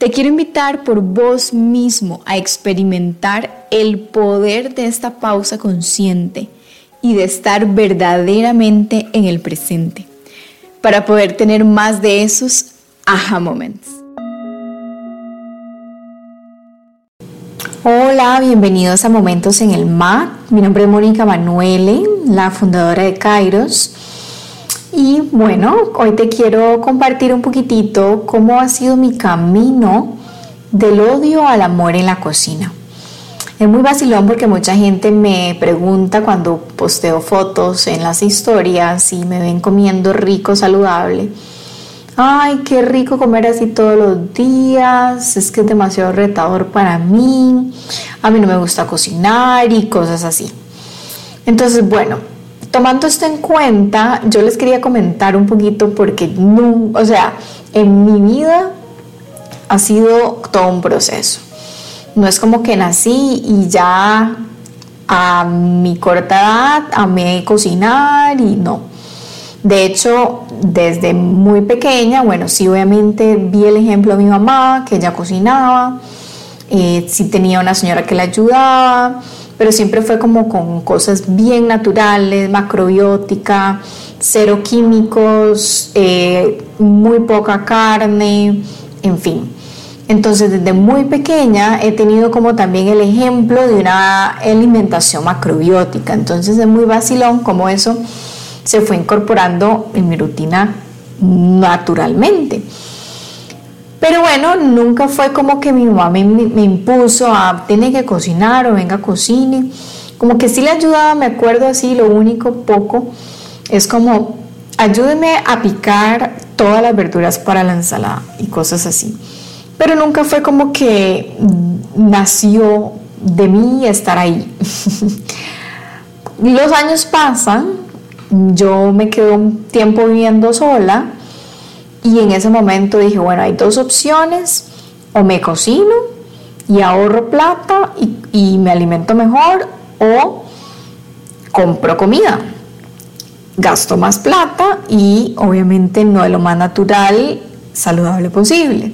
Te quiero invitar por vos mismo a experimentar el poder de esta pausa consciente y de estar verdaderamente en el presente para poder tener más de esos aha moments. Hola, bienvenidos a Momentos en el MAC. Mi nombre es Mónica Manuele, la fundadora de Kairos. Y bueno, hoy te quiero compartir un poquitito cómo ha sido mi camino del odio al amor en la cocina. Es muy vacilón porque mucha gente me pregunta cuando posteo fotos en las historias y me ven comiendo rico, saludable. Ay, qué rico comer así todos los días, es que es demasiado retador para mí, a mí no me gusta cocinar y cosas así. Entonces, bueno, tomando esto en cuenta, yo les quería comentar un poquito porque, o sea, en mi vida ha sido todo un proceso. No es como que nací y ya a mi corta edad amé cocinar y no. De hecho, desde muy pequeña, bueno, sí obviamente vi el ejemplo de mi mamá, que ella cocinaba, eh, sí tenía una señora que la ayudaba, pero siempre fue como con cosas bien naturales, macrobiótica, cero químicos, eh, muy poca carne, en fin. Entonces desde muy pequeña he tenido como también el ejemplo de una alimentación macrobiótica. Entonces es muy vacilón como eso se fue incorporando en mi rutina naturalmente. Pero bueno, nunca fue como que mi mamá me, impuso a tiene que cocinar o venga cocine. Como que sí le ayudaba, me acuerdo así, lo único poco es como ayúdeme a picar todas las verduras para la ensalada y cosas así. Pero nunca fue como que nació de mí estar ahí. Los años pasan, yo me quedo un tiempo viviendo sola y en ese momento dije, bueno, hay dos opciones, o me cocino y ahorro plata y, me alimento mejor, o compro comida. Gasto más plata y obviamente no es lo más natural, saludable posible.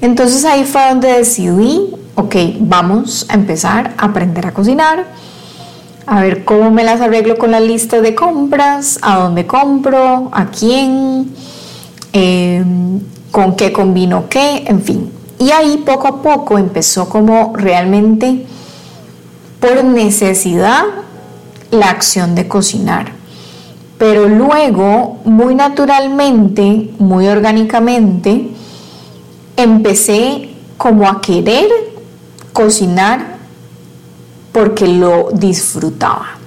Entonces ahí fue donde decidí, ok, vamos a empezar a aprender a cocinar, a ver cómo me las arreglo con la lista de compras, a dónde compro, a quién, Em, con qué combino qué, en fin. Y ahí poco a poco empezó como realmente por necesidad la acción de cocinar. Pero luego, muy naturalmente, muy orgánicamente, empecé como a querer cocinar porque lo disfrutaba.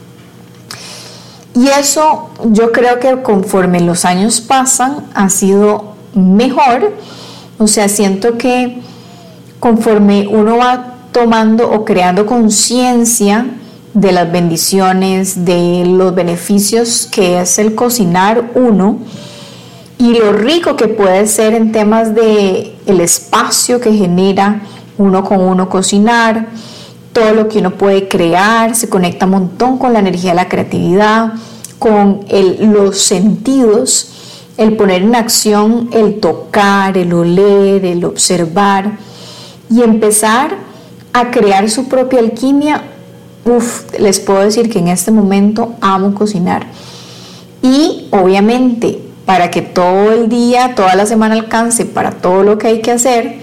Y eso yo creo que conforme los años pasan ha sido mejor. O sea, siento que conforme uno va tomando o creando conciencia de las bendiciones, de los beneficios que es el cocinar uno y lo rico que puede ser en temas de el espacio que genera uno con uno cocinar, todo lo que uno puede crear, se conecta un montón con la energía de la creatividad, con los sentidos, el poner en acción el tocar, el oler, el observar y empezar a crear su propia alquimia. Uf, les puedo decir que en este momento amo cocinar. Y obviamente, para que todo el día, toda la semana alcance para todo lo que hay que hacer,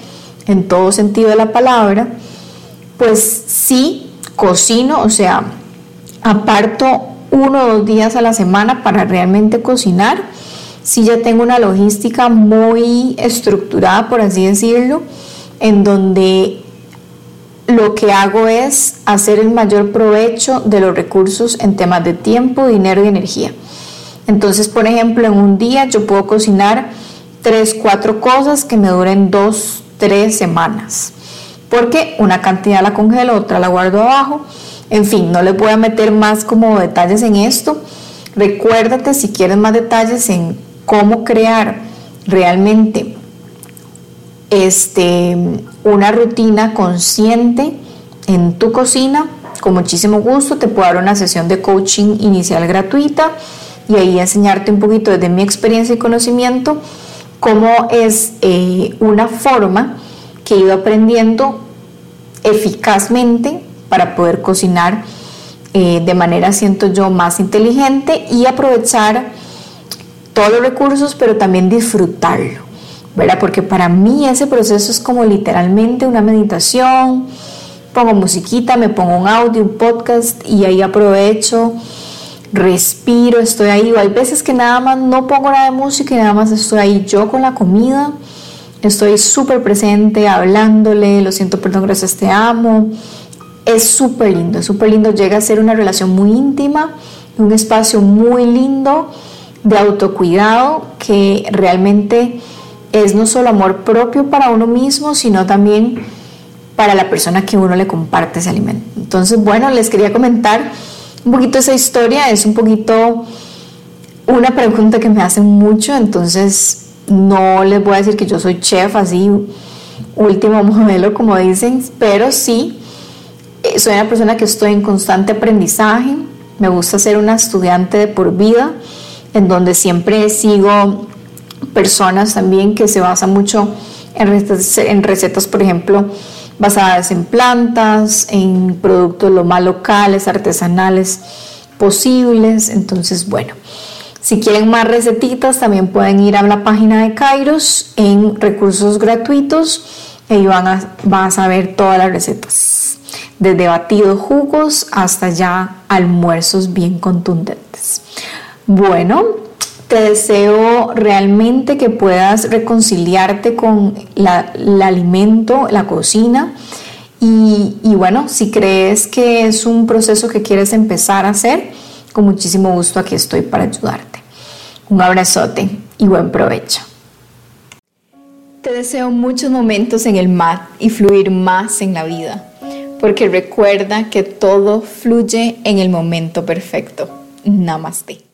en todo sentido de la palabra, pues sí, cocino, o sea, aparto uno o dos días a la semana para realmente cocinar. Sí ya tengo una logística muy estructurada, por así decirlo, en donde lo que hago es hacer el mayor provecho de los recursos en temas de tiempo, dinero y energía. Entonces, por ejemplo, en un día yo puedo cocinar tres, cuatro cosas que me duren dos, tres semanas porque una cantidad la congelo, otra la guardo abajo. En fin, no les voy a meter más como detalles en esto. Recuérdate si quieres más detalles en cómo crear realmente este, una rutina consciente en tu cocina. Con muchísimo gusto te puedo dar una sesión de coaching inicial gratuita y ahí enseñarte un poquito desde mi experiencia y conocimiento cómo es eh, una forma que he ido aprendiendo eficazmente para poder cocinar eh, de manera, siento yo, más inteligente y aprovechar todos los recursos, pero también disfrutarlo, ¿verdad? Porque para mí ese proceso es como literalmente una meditación, pongo musiquita, me pongo un audio, un podcast y ahí aprovecho respiro, estoy ahí. hay veces que nada más no pongo nada de música y nada más estoy ahí yo con la comida. Estoy súper presente, hablándole, lo siento, perdón, gracias, te amo. Es súper lindo, súper lindo. Llega a ser una relación muy íntima, un espacio muy lindo de autocuidado que realmente es no solo amor propio para uno mismo, sino también para la persona que uno le comparte ese alimento. Entonces, bueno, les quería comentar un poquito esa historia, es un poquito una pregunta que me hacen mucho, entonces no les voy a decir que yo soy chef así, último modelo como dicen, pero sí eh, soy una persona que estoy en constante aprendizaje, me gusta ser una estudiante de por vida, en donde siempre sigo personas también que se basan mucho en recetas, en recetas por ejemplo, basadas en plantas, en productos lo más locales, artesanales posibles. Entonces, bueno, si quieren más recetitas, también pueden ir a la página de Kairos en recursos gratuitos y van a, van a saber todas las recetas, desde batidos jugos hasta ya almuerzos bien contundentes. Bueno, te deseo realmente que puedas reconciliarte con el alimento, la cocina. Y, y, bueno, si crees que es un proceso que quieres empezar a hacer, con muchísimo gusto aquí estoy para ayudarte. Un abrazote y buen provecho. Te deseo muchos momentos en el mar y fluir más en la vida, porque recuerda que todo fluye en el momento perfecto. Namaste.